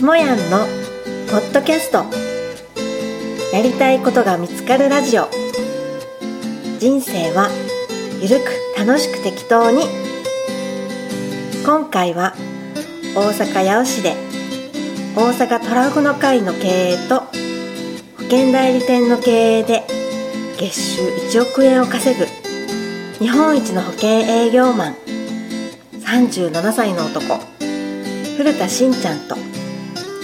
しもやんのポッドキャスト。やりたいことが見つかるラジオ。人生はゆるく楽しく適当に。今回は大阪八尾市で大阪トラフの会の経営と保険代理店の経営で月収1億円を稼ぐ日本一の保険営業マン37歳の男古田しんちゃんと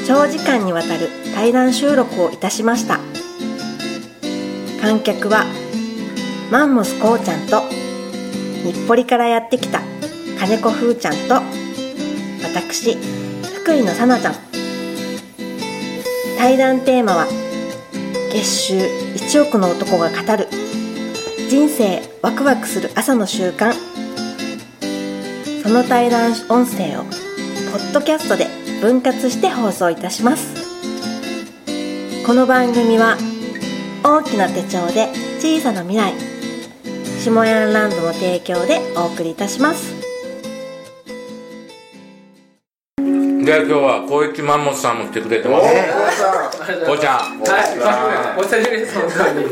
長時間にわたる対談収録をいたしました。観客はマンモスこうちゃんと日暮里からやってきた金子ふーちゃんと私福井のさなちゃん。対談テーマは月収1億の男が語る人生ワクワクする朝の習慣。その対談音声をポッドキャストで分割して放送いたします。この番組は大きな手帳で小さな未来下ヤンランドの提供でお送りいたします。で今日は小市マンモスさんも来てくれてます。こうちゃん。はい、お久しぶりです、本当に。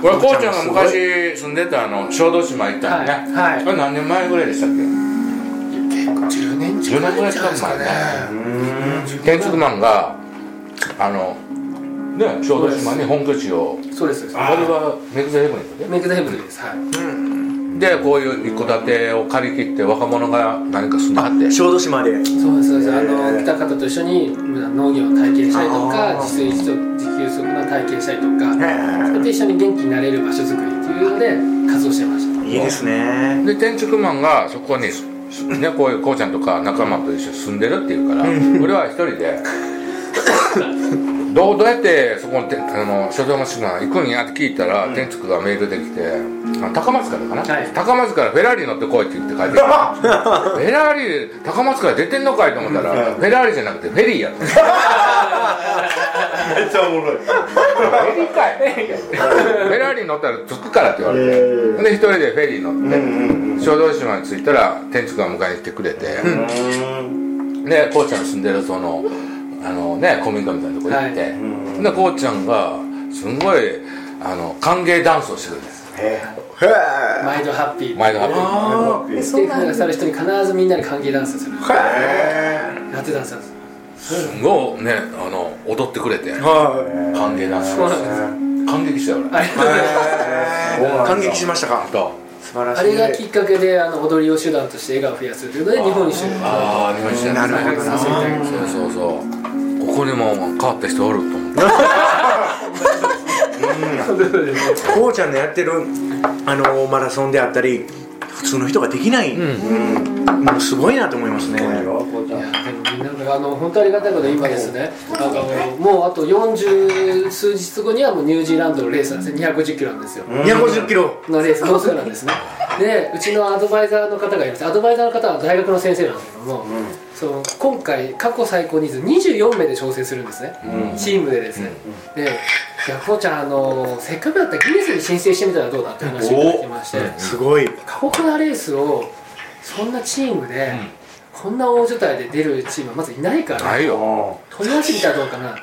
これこうちゃんが昔住んでたあの小豆島行ったのね、はい。はい。これ何年前ぐらいでしたっけ？10年10年ぐらい近く前ね。建築マンがあのね。小豆島に本拠地を。そうです、そうです。これはメグザヘブンですね。メイクダイブです。はい。でこういう一戸建てを借り切って若者が何か住んではって。小豆島で。そうです、そうです。あの、来た方と一緒に農業を体験したりとか、自炊自給自足の体験したりとか、それで一緒に元気になれる場所づくりっていうので活動してました。いいですね。で建築マンがそこに、ね、こういうこうちゃんとか仲間と一緒に住んでるっていうから俺は一人で どうどうやってそこのてあの所蔵の島行くんやって聞いたら、建築がメールできてあ高松からかな、はい。高松からフェラーリ乗ってこいって言って帰ってきた。フェラーリ高松から出てんのかいと思ったら、フェラーリじゃなくてフェリーやった。フ めっちゃおもろい。ェリーかい。フェラーリ乗ったら着くからって言われて、で一人でフェリー乗って、小豆島に着いたら建築が迎えに来てくれて、でこうちゃんの住んでるそのあのね古民家みたいなとこ行って、でこうちゃんがすんごいあの歓迎ダンスをしてるんです。毎度ハッピー。前のハッピー。ステーキがさる人に必ずみんなで歓迎ダンスする。やってたんですよ。すごいねあの踊ってくれて。は歓迎ダンス。をして感激したよ俺。感激しましたか？あれがきっかけであの踊りを手段として笑顔を増やすというので日本一周ああ日本一なるほどな。そうそうそう。ここにも変わった人おると思って。こうちゃんのやってるあのマラソンであったり普通の人ができない、うん。もうすごいなと思いますね。いやあの本当ありがたいことで今ですね。あのもうあと40数日後にはもうニュージーランドのレースなんですね250キロなんですよ。250キロ。のレースもうすぐなんですねでうちのアドバイザーの方がいます。アドバイザーの方は大学の先生なんですけども、その今回過去最高人数24名で挑戦するんですね、チームでですね、で「いやこうちゃんあのせっかくだったらギネスに申請してみたらどうだ?」って話をいただきまして、すごい。過酷なレースをそんなチームで、こんな大所帯で出るチームはまずいないからないよ。問い合わせてみたらどうかなって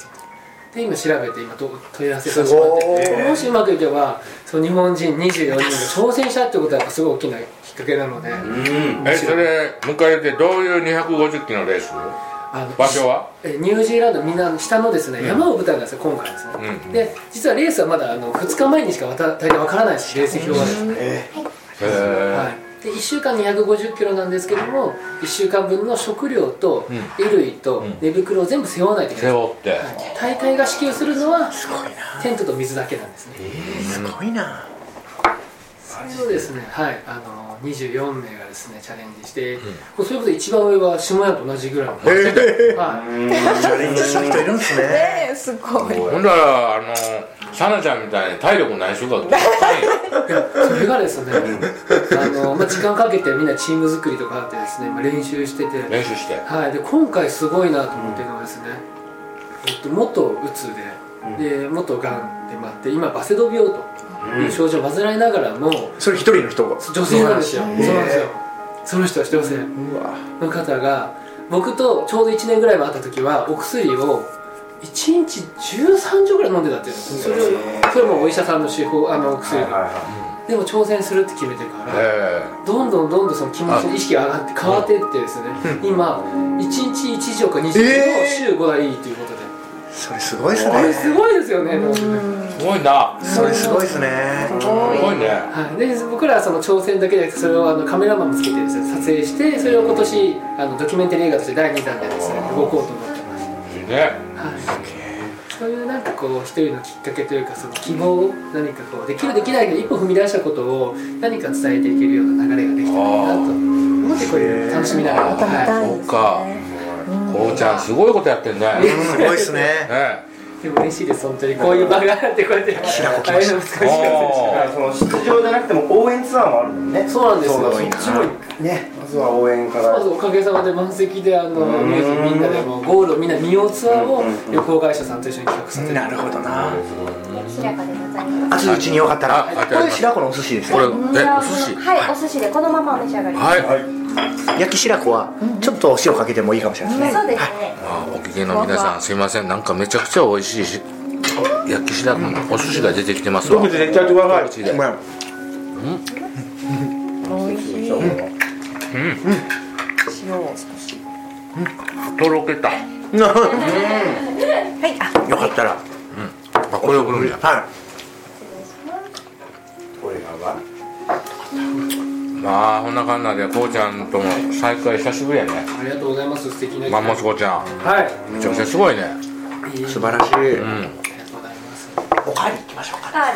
で今調べて今ど問い合わせさせてもらってもしうまくいけばその日本人24人が挑戦したってことはやっぱすごい大きなきっかけなので、えそれ迎えてどういう250キロのレースあの場所は？えニュージーランドみんな下のですね、山を舞台なんですよ今回ですね、うんで実はレースはまだあの2日前にしかわた大体わからないですレース表は。ですね、へはい、で1週間250キロなんですけども1週間分の食料と衣類と寝袋を全部背負わないといけない、背負って。大会が支給するのはテントと水だけなんですね。すごいなそれをですね。はい。あの24名がですねチャレンジして、これそういうことで一番上は下屋と同じぐらいの、はい、チャレンジする人いるんですね。ねえすごい。ほんだらあのサナちゃんみたいに体力な い。人がそれがですねあの、まあ、時間かけてみんなチーム作りとかあってですね、まあ、練習してて。練習して。はい、で今回すごいなと思ってるのはですね、えっと、元うつで,、で元がんでもあって今バセド病という症状を患いながらも、それ一人の人が？女性なんですよ。そうなんですよ。その人は女性。の方が僕とちょうど1年ぐらい前会った時はお薬を1日13錠ぐらい飲んでたっていうのそれをそれもお医者さんの手法あのお薬。でも挑戦するって決めてからえどんどんどんどんその気持ちの意識が上がって変わっていってですね。今1日1錠か2錠の週5台ということで、それすごいですね。すごいですよね、えすごいな。それすごいですね。すごいね。はい、で僕らはその挑戦だけじゃなくてそれをあのカメラマンもつけてですね撮影してそれを今年あのドキュメンタリー映画として第2弾でですね動こうと思ってます。いいね。はい、そういうなんかこう一人のきっかけというかその希望を何かこうできるできないけど一歩踏み出したことを何か伝え。ていけるような流れができたらいいなと思ってこれ楽しみながら、また見はたいですそうかねこうちゃんすごいことやってんね。うん。すごいですね。でも嬉しいです本当にこういう場があってこうやって白子来ました。その出場じゃなくても応援ツアーもあるもんね。そうなんですよ。そっちもね。まずは応援からまずおかげさまで満席であのミュージックみんなでもうゴールをみんな見ようツアーを旅行会社さんと一緒に企画させてなるほどな。白子でございます。熱いうちによかったら。あこれ白子のお寿司。ですこれお寿司？はい、お寿司でこのままお召し上がり。はい焼き白子はちょっとお塩かけてもいいかもしれないですね。そうですお聞きの皆さんすいません。なんかめちゃくちゃ美味しいし焼き白子のお寿司が出てきてますわ。僕絶対ください。こっちで。ごめん。美味しい。うん。塩を少しとろけたはいあよかったらあこれを送るん。やはこれがはまあこんなかんなでこうちゃんとも再会久しぶりやね。ありがとうございます。素敵なマンモスこうちゃん。はい。めちゃくちゃすごいね。いい。い素晴らしい。うんありがとうございます。おかわり行きましょうか。はい、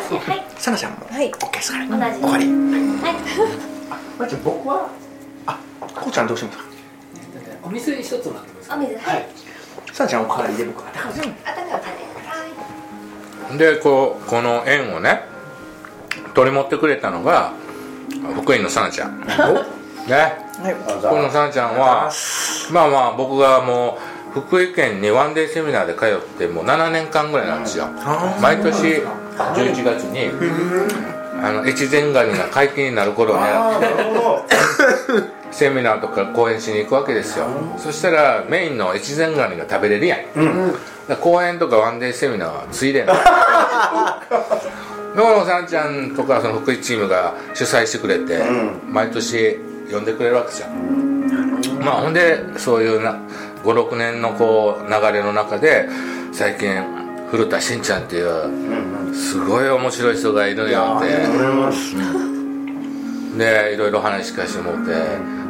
さなちゃんも。はい。OK ですから。同じ。おかわり。はい。まず僕は？あこうちゃんどうしますか？お水一つもらってますお水はい。さなちゃんおかわりで僕はあたか。はい。でこうこの縁をね取り持ってくれたのが福井のさなちゃん。ね？はい。福井のさなちゃんはまあまあ僕がもう福井県にワンデーセミナーで通ってもう7年間ぐらいなんですよ。毎年11月にあの越前ガニが解禁になる頃をああねなるほど。セミナーとか講演しに行くわけですよ。そしたらメインの越前ガニが食べれるやん、だから講演とかワンデーセミナーはついでんの 野野さんちゃんとかその福井チームが主催してくれて、毎年呼んでくれるわけですよ、まあほんでそういうな56年のこう流れの中で最近古田しんちゃんっていうすごい面白い人がいるよって。でいろいろ話聞かせてもらって。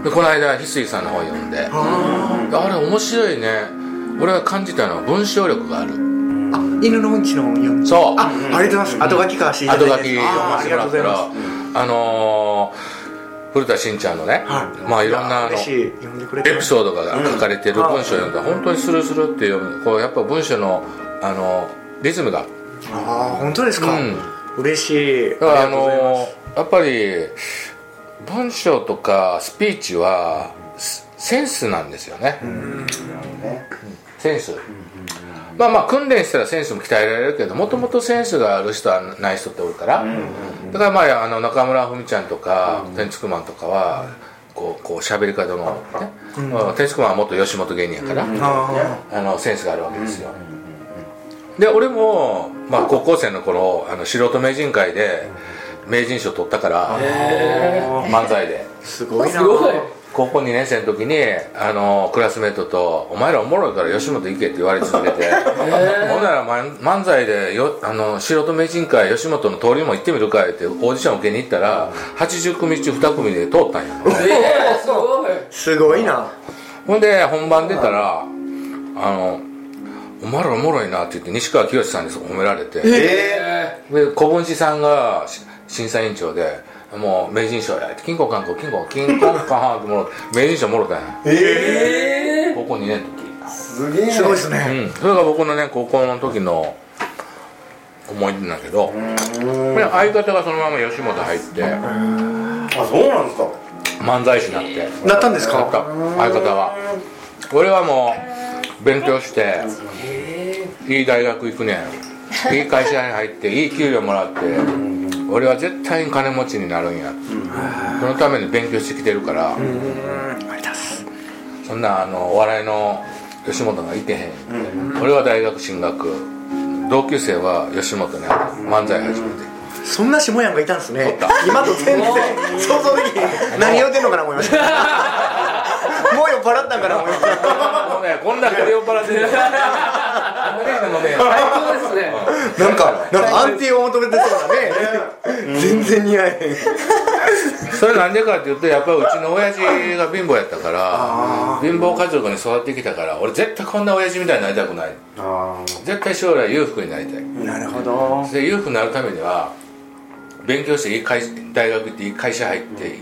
でこの間翡翠さんの本読んで。あれ面白いね。俺が感じたのは文章力がある。あ犬のうんちの本読んでそう。あありがとうございます。後書き交わしていた後だいて。ありがとうございます。あのー古田しんちゃんのね、はい。まあいろんなあのエピソードが書かれてる文章を読んだら本当にスルスルって読む。こうやっぱ文章のあのリズムが。ああ本当ですか、うん。嬉しい。だからあのます。やっぱり文章とかスピーチはセセンスなんですよね、センス、まあまあ訓練したらセンスも鍛えられるけどもともとセンスがある人はない人っておるから、だからまああの中村文ちゃんとか天竺マンとかはこうこう喋り方の、ね。まあ天竺マンは元吉本芸人やから、ああのセンスがあるわけですよ、で俺も、まあ、高校生の頃あの素人名人会で名人賞取ったから漫才で。ーすごいな。すごい高校2年生の時にあのクラスメートと「お前らおもろいから吉本行け」って言われ続けて、ほんなら漫漫才でよあの素人名人会吉本の通りも行ってみるかいってオーディション受けに行ったら80組中2組で通ったんや。えー、すごい。すごいな。ほんで本番出たらあの「お前らおもろいな」って言って西川きよしさんに褒められて。えで小文枝さんがし審査委員長でもう名人賞や。って金庫観光金庫金庫カンってもろ名人賞もろたんや。え高校2年の時ー、すげえすごいですうね、ん。それが僕のね高校の時の思い出なんだけど。で相方がそのまま吉本入って。あそうなんですか。漫才師になって。なったんですなった。か相方は。俺はもう勉強していい大学行くねん。いい会社に入っていい給料もらって俺は絶対に金持ちになるんや。そのために勉強してきてるから。そんなあのお笑いの吉本がいてへん、俺は大学進学。同級生は吉本に漫才始めて、そんな下やんがいたんですね。今と全然想像できへん。何言うてんのかな思いました。もう酔っ払ったんかな思いました。もうねこんだけ酔っ払ってるこんだけしか飲めへん最高ですね。なんかなんか安定を求めてそうだね。全然似合えへん。それなんでかって言うとやっぱりうちの親父が貧乏やったから貧乏家族に育ってきたから俺絶対こんな親父みたいになりたくない。あ絶対将来裕福になりたい。なるほど。で裕福になるためには勉強していい会大学行っていい会社入って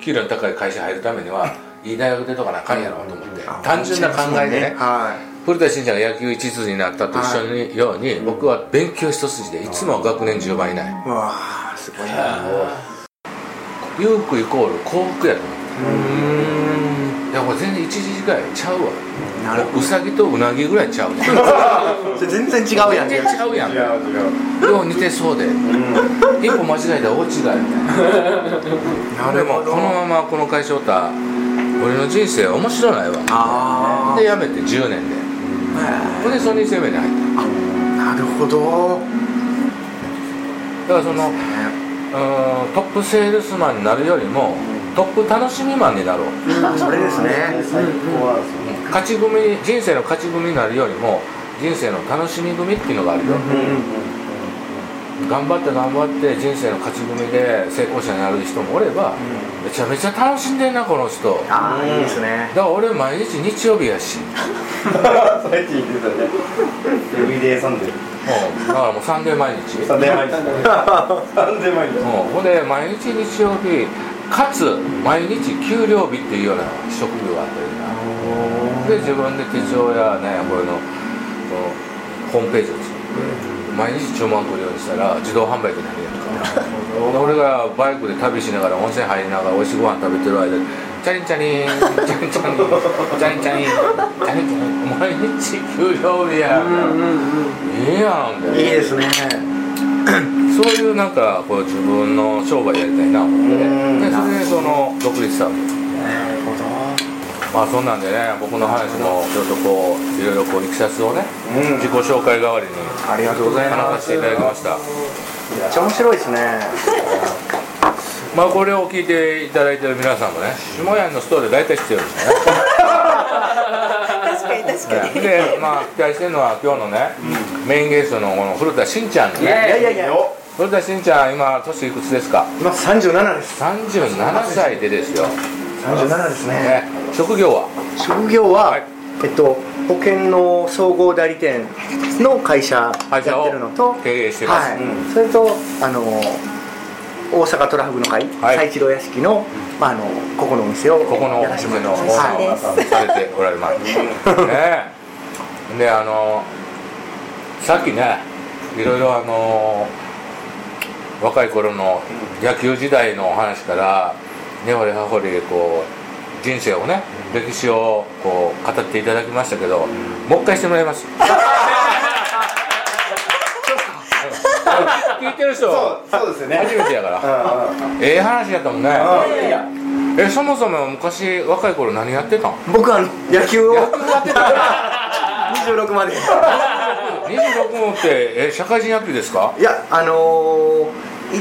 給料の高い会社入るためにはいい大学出とかなあかんやろと思って単純な考えでね。は古田新ちゃんが野球一途になったと一緒にように僕は勉強一筋でいつも学年10倍以内。いわあすごいな。裕福イコール幸福やと思う。いやこれ全然一時ぐらいちゃうわ。なるほうさぎとうなぎぐらいちゃう 全然違うやん。全然ちゃうやん。違う違う。よう似てそうで。一歩間違えたら大違いみたいなでもこのままこの会社おったら俺の人生面白ないわ。あで辞めて10年でほんでソニー生命に入っあなるほど。ただからそのうーんトップセールスマンになるよりもトップ楽しみマンになろう。あそれですね。勝ち組人生の勝ち組になるよりも人生の楽しみ組っていうのがあるよ、頑張って頑張って人生の勝ち組で成功者になる人もおれば、めちゃめちゃ楽しんでんなこの人。だかああいいですね。ら俺毎日日曜日やし、最近言ってたね。 Everyday Sunday。うん、だからもうサンデー毎日。サンデー毎日。サンデー毎日。うん、ほんで毎日日曜日かつ毎日給料日っていうような職業があったりな。で自分で手帳やねこれのホームページを作って毎日注文来るようにしたら自動販売機になるやんか。で 俺がバイクで旅しながら温泉入りながら美味しいご飯食べてる間にチャリンチャリンチャリンチャリンチャリンチャリンチャリンチャリン毎日給料日やいいやんみたいないいですねそういうなんかこう自分の商売やりたいな思ってうんでそれでその独立したわけまあそんなんでね僕の話もちょっとこういろいろこういきさつをね、うん。自己紹介代わりにありがとうございます。話させていただきました。めっちゃ面白いですね。まあこれを聞いていただいてる皆さんもね下屋のストーリー大体知ってるんですよね。確かに確かに。でまあ期待してるのは今日のね、メインゲストのこの古田しんちゃんね。いやいやいや。古田しんちゃん今年いくつですか？今37です。37歳でですよ、37ですね。ね、職業は？職業は、はい。えっと保険の総合代理店の会社やってるのと経営してます、はい。それとあの大阪トラフグの会、はい。最一郎屋敷の,、まあ、あのここのお店をここのお店のオーナーはい。をされておられます。ねであのさっきねいろいろあの若い頃の野球時代のお話から根掘り葉掘りこう人生をね歴史をこう語っていただきましたけどもう一回してもらいます。聞いてる人。そうそうですよね。初めてやから。ええ話やったもんね。えそもそも昔若い頃何やってたん？僕あの野球を26 まで。26もってえ社会人野球ですか？いやあのーい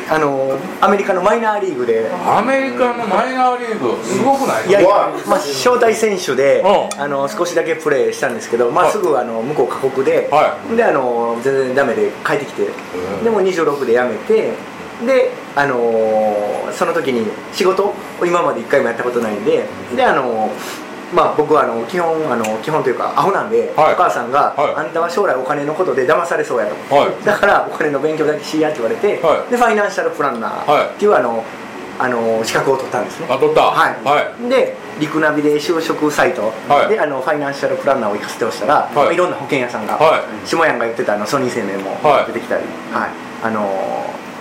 あのーアメリカのマイナーリーグで。アメリカのマイナーリーグすごくない？いやいやわ、まあ、招待選手で、うんあの少しだけプレーしたんですけど、まあ、はい。すぐあの向こう過酷で、はであの全然ダメで帰ってきて、ん。でも26で辞めてで、あのーその時に仕事を今まで一回もやったことないんでで、あのーまあ、僕はあの基本あの基本というかアホなんで、はい。お母さんが、はい。あんたは将来お金のことで騙されそうやと、はい。だからお金の勉強だけしやって言われて、はい。でファイナンシャルプランナーっていうあの、あの資格を取ったんですね。あ取った。はい、はい。でリクナビで就職サイト。はい。で、あのファイナンシャルプランナーを行かせてほしたら、い。まあいろんな保険屋さんが、はい。下山が言ってたあのソニー生命もはい。出てきたり、はい。あの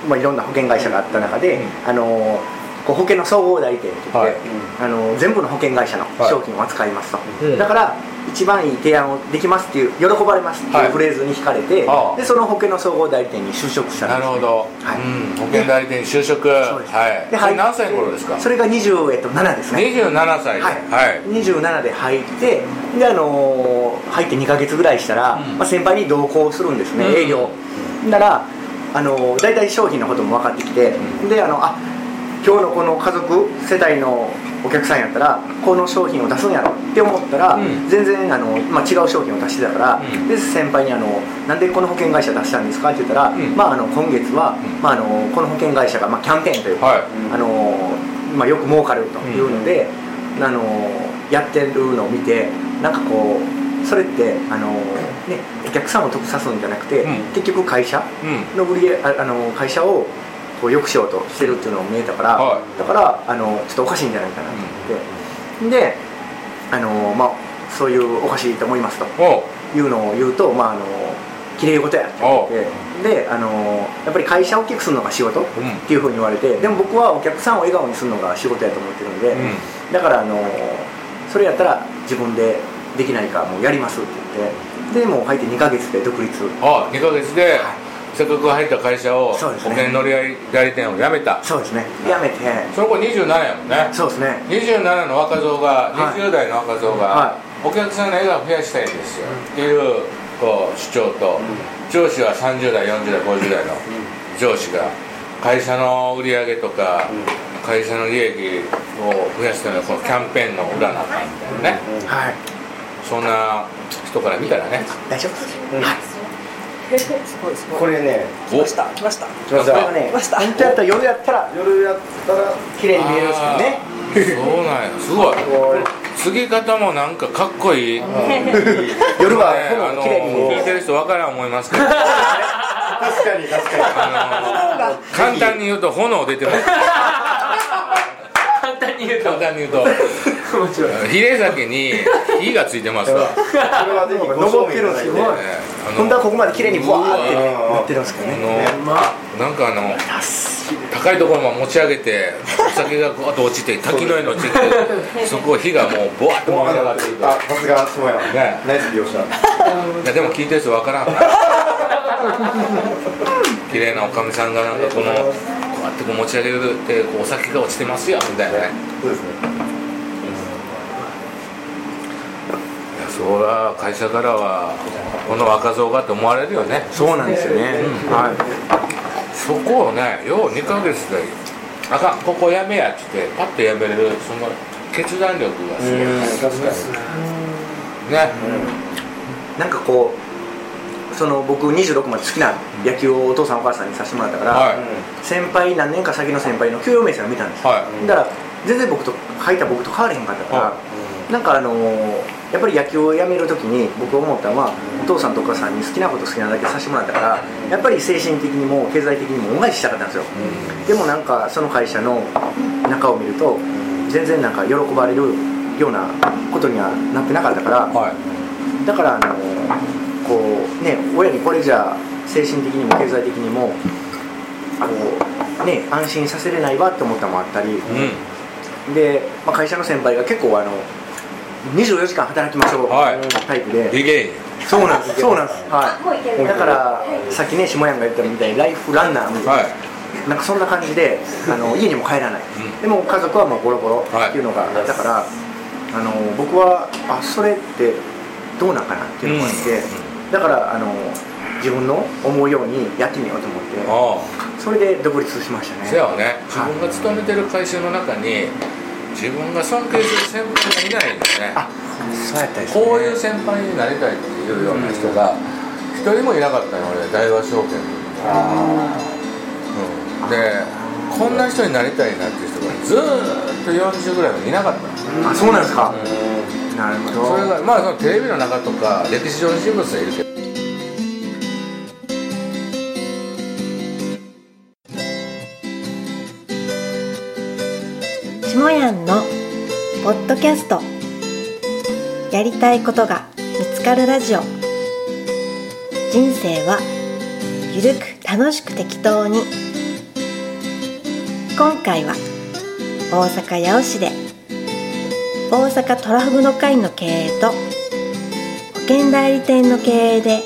まあ、いろんな保険会社があった中で、あのこう保険の総合代理店って言って、はい。あの全部の保険会社の商品を扱いますと、うん。だから一番いい提案をできますっていう喜ばれますってはい。いうフレーズに惹かれて、でその保険の総合代理店に就職したんです、ね、なるほど、はい。うん、保険代理店に就職。はい。でそれ何歳頃ですか？それが27、えっと、7ですね。27歳で。はい、はい。27で入ってで、あのー入って2か月ぐらいしたら、うん。まあ、先輩に同行するんですね、うん。営業。なら、あのー大体商品のことも分かってきて、であのあ今日のこの家族世帯のお客さんやったらこの商品を出すんやろって思ったら、うん。全然あの、まあ、違う商品を出してたから、うん。で先輩にあの「なんでこの保険会社出したんですか?」って言ったら、ん。まあ、あの今月は、うん。まあ、あのこの保険会社が、まあ、キャンペーンというか、はい。あのまあ、よく儲かるというので、あのやってるのを見てなんかこうそれってあの、ね、お客さんを得さすんじゃなくて、うん。結局会社うん。の売りあの会社をこう良くしようとしてるっていうのも見えたから、はい。だからあのちょっとおかしいんじゃないかなと思って、であの、まあ、そういうおかしいと思いますというのを言うと、まあ、あの綺麗事やって言って。であのやっぱり会社を大きくするのが仕事、ん。っていうふうに言われてでも僕はお客さんを笑顔にするのが仕事やと思ってるんで、うん。だからあのそれやったら自分でできないかもうやりますって言って。でもう入って2ヶ月で独立。あ2ヶ月でせっかく入った会社を保険乗り合い代理店を辞めた。そうですね。やめて。その子27やもんね。そうですね。27の若造がはい。20代の若造が、はお客さんの笑顔を増やしたいんですよ、っていうこう主張と、上司は30代40代50代の上司が会社の売り上げとか、会社の利益を増やすためのこのキャンペーンの裏なあかんみたいなね、はい。そんな人から見たらね。大丈夫。です、これねお来た。来ました。来ました。これはね本当やったら夜やったら夜やったら綺麗に見えるんですけどねそうなんや。すごい。継ぎ方もなんかかっこいい、ね夜はあ炎の綺麗に見える。聞いてる人わからん思いますけど。確かに確かあの簡単に言うと炎出てます。簡単に言うと。簡単に言うと。もちろんヒレ酒に火がついてますわ、これはぜひご登ってるんですよねあの本当はここまで綺麗にブワーってなってるんですけどあねのなんかあの高いところまで持ち上げてお酒がこうと落ちて滝のように落ちてきてそこを火がもうボワッと燃え上がってい。くあさすが下やねナイス描写 いやでも聞いてる人わからんから 綺麗なおかみさんがなんかこのこうやってこう持ち上げてこうお酒が落ちてますよみたいなね。そうですね。いやそら会社からはこの若造がって思われるよね。そうなんですよね、はい。そこをねよう2ヶ月で「あかんここやめや」って言ってパッとやめれるその決断力がすごい。ね確かなんかこうその僕26まで好きな野球をお父さんお母さんにさせてもらったから、はい。先輩何年か先の先輩の給与明細を見たんですよ、はだから全然僕と入った僕と変われへんかったから、はなんかあのーやっぱり野球をやめる時に僕思ったのはお父さんとお母さんに好きなこと好きなだけさせてもらったからやっぱり精神的にも経済的にも恩返ししたかったんですよ、でもなんかその会社の中を見ると全然なんか喜ばれるようなことにはなってなかったから、はい。だからあのこうね親にこれじゃ精神的にも経済的にもこうね安心させれないわって思ったのもあったり、うん。で、まあ、会社の先輩が結構あの24時間働きましょうはい。タイプで、そうなんです そうなんです。はもういだからさっきね下山が言ったみたいにライフランナーみたいな、はい。なんかそんな感じであの 家にも帰らない、うん。でも家族はもうボロボロはい。っていうのが、だからあの僕はあそれってどうなんかなっていうのがあって、だからあの自分の思うようにやってみようと思ってああ。それで独立しましたね。せやわね。自分が勤めてる会社の中に自分が尊敬する先輩がいないんですね。あそうやったですね。こういう先輩になりたいっていうような人が一人もいなかったの俺大和証券うん、でこんな人になりたいなっていう人がずーっと40ぐらいまでいなかったの。あそうなんですか、なるほど。それがまあそのテレビの中とか歴史上の人物はいるけど。下やんのポッドキャスト。やりたいことが見つかるラジオ。人生はゆるく楽しく適当に。今回は大阪八尾市で大阪トラフグの会の経営と保険代理店の経営で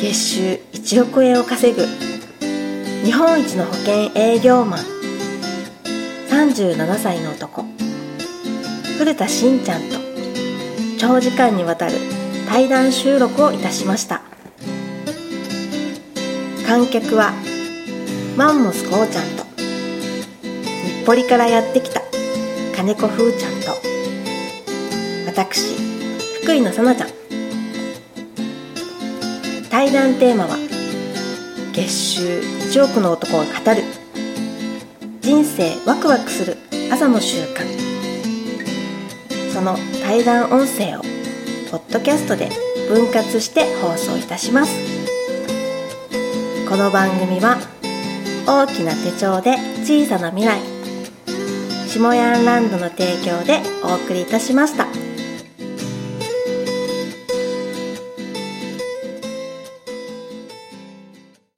月収1億円を稼ぐ日本一の保険営業マン37歳の男。古田しちゃんと長時間にわたる対談収録をいたしました。観客はマンモスこうちゃんと日暮里からやってきた金子風ちゃんと。私福井のさなちゃん。対談テーマは月収1億の男が語る。人生ワクワクする朝の習慣。その対談音声をポッドキャストで分割して放送いたします。この番組は大きな手帳で小さな未来下ヤンランドの提供でお送りいたしました。